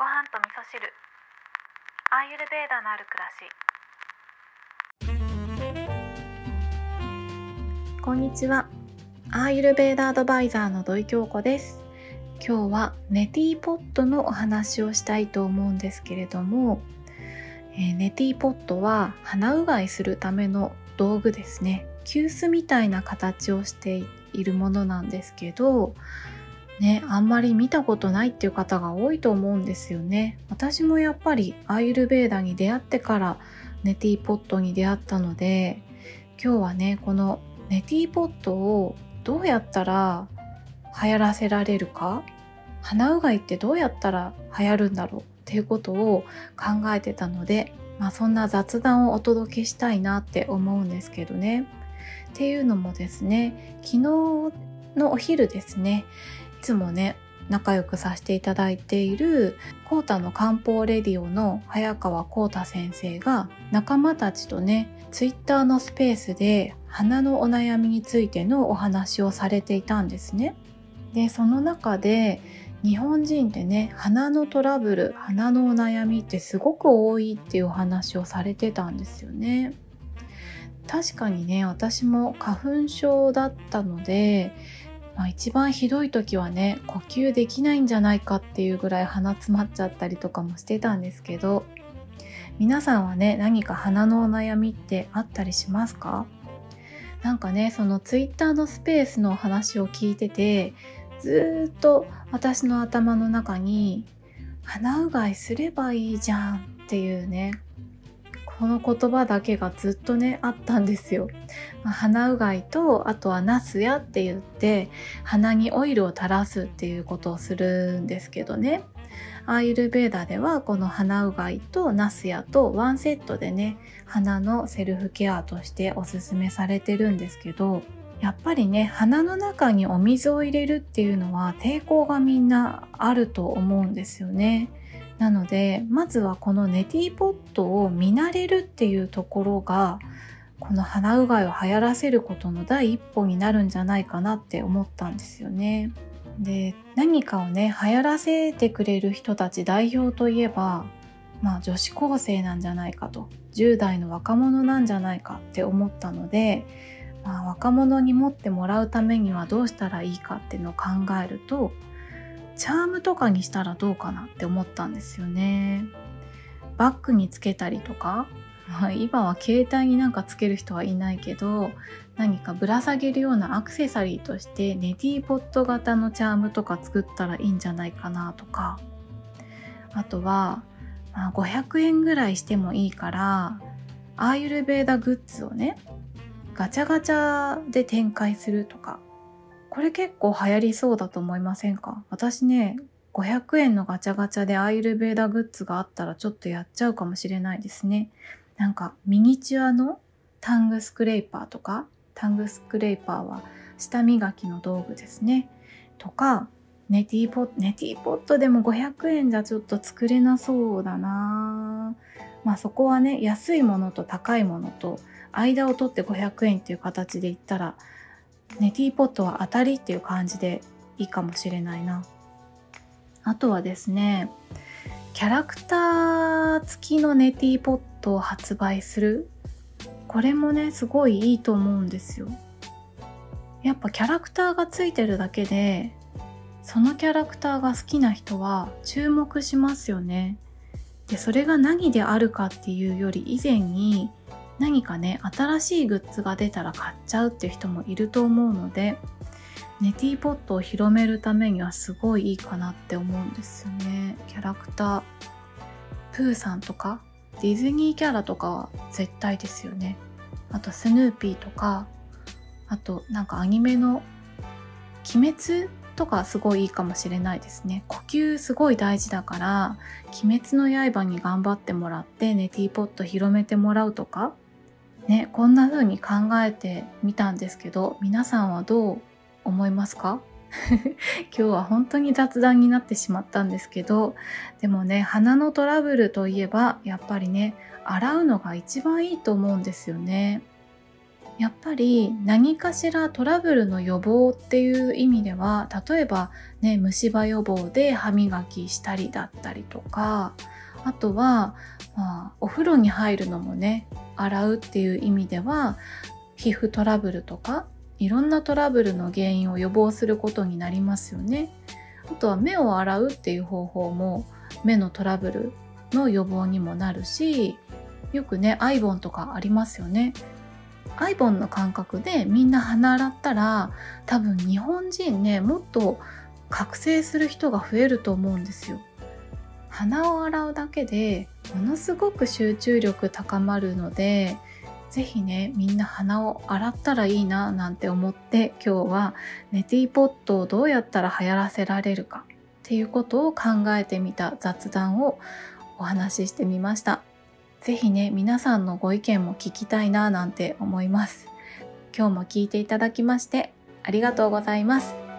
ご飯と味噌汁。アーユルベーダのある暮らし。こんにちは。アーユルベーダアドバイザーの土井京子です。今日はネティポットのお話をしたいと思うんですけれども、えー、ネティポットは鼻うがいするための道具ですね。急須みたいな形をしているものなんですけどね、あんまり見たことないっていう方が多いと思うんですよね。私もやっぱりアーユルベーダに出会ってからネティーポットに出会ったので、今日はね、このネティーポットをどうやったら流行らせられるか、鼻うがいってどうやったら流行るんだろうっていうことを考えてたので、まあそんな雑談をお届けしたいなって思うんですけどね。っていうのもですね、昨日のお昼ですね、つもね仲良くさせていただいているコータの漢方レディオの早川コータ先生が仲間たちとねツイッターのスペースで鼻のお悩みについてのお話をされていたんですね。でその中で日本人ってね鼻のトラブル鼻のお悩みってすごく多いっていうお話をされてたんですよね。確かにね私も花粉症だったのでまあ、一番ひどい時はね呼吸できないんじゃないかっていうぐらい鼻詰まっちゃったりとかもしてたんですけど皆さんはね何か鼻のお悩みってあったりしますか？なんかねそのツイッターのスペースの話を聞いててずっと私の頭の中に鼻うがいすればいいじゃんっていうねこの言葉だけがずっとねあったんですよ。ま、鼻うがいとあとはナスヤって言って鼻にオイルを垂らすっていうことをするんですけどね。アーユルベーダではこの鼻うがいとナスヤとワンセットでね鼻のセルフケアとしておすすめされてるんですけどやっぱりね鼻の中にお水を入れるっていうのは抵抗がみんなあると思うんですよね。なのでまずはこのネティポットを見慣れるっていうところがこの鼻うがいを流行らせることの第一歩になるんじゃないかなって思ったんですよね。で何かをね流行らせてくれる人たち代表といえばまあ女子高生なんじゃないかと10代の若者なんじゃないかって思ったので、まあ、若者に持ってもらうためにはどうしたらいいかっていうのを考えるとチャームとかにしたらどうかなって思ったんですよね。バッグにつけたりとか、まあ、今は携帯になんかつける人はいないけど何かぶら下げるようなアクセサリーとしてネティーポット型のチャームとか作ったらいいんじゃないかなとか。あとは、あ、500円ぐらいしてもいいからアーユルベーダグッズをねガチャガチャで展開するとか。これ結構流行りそうだと思いませんか？私ね、500円のガチャガチャでアイルベーダグッズがあったらちょっとやっちゃうかもしれないですね。なんかミニチュアのタングスクレーパーとか、タングスクレーパーは舌磨きの道具ですね。とか、ネティポット、ネティポットでも500円じゃちょっと作れなそうだなまあそこはね、安いものと高いものと間を取って500円っていう形で言ったらネティーポットは当たりっていう感じでいいかもしれないな。あとはですね、キャラクター付きのネティポットを発売する。これもね、すごいいいと思うんですよ。やっぱキャラクターがついてるだけで、そのキャラクターが好きな人は注目しますよね。で、それが何であるかっていうより以前に、何かね新しいグッズが出たら買っちゃうっていう人もいると思うのでネティポットを広めるためにはすごいいいかなって思うんですよね。キャラクタープーさんとかディズニーキャラとかは絶対ですよね。あとスヌーピーとかあとなんかアニメの「鬼滅」とかすごいいいかもしれないですね。呼吸すごい大事だから「鬼滅の刃」に頑張ってもらってネティポット広めてもらうとかね、こんな風に考えてみたんですけど、皆さんはどう思いますか？今日は本当に雑談になってしまったんですけど、でもね、鼻のトラブルといえば、やっぱりね、洗うのが一番いいと思うんですよね。やっぱり何かしらトラブルの予防っていう意味では例えばね虫歯予防で歯磨きしたりだったりとかあとは、まあ、お風呂に入るのもね洗うっていう意味では皮膚トラブルとかいろんなトラブルの原因を予防することになりますよね。あとは目を洗うっていう方法も目のトラブルの予防にもなるしよくねアイボンとかありますよね。アイボンの感覚でみんな鼻洗ったら多分日本人ねもっと覚醒する人が増えると思うんですよ。鼻を洗うだけでものすごく集中力高まるので是非ねみんな鼻を洗ったらいいななんて思って今日はネティポットをどうやったら流行らせられるかっていうことを考えてみた雑談をお話ししてみました。是非ね皆さんのご意見も聞きたいななんて思います。今日も聞いていただきましてありがとうございます。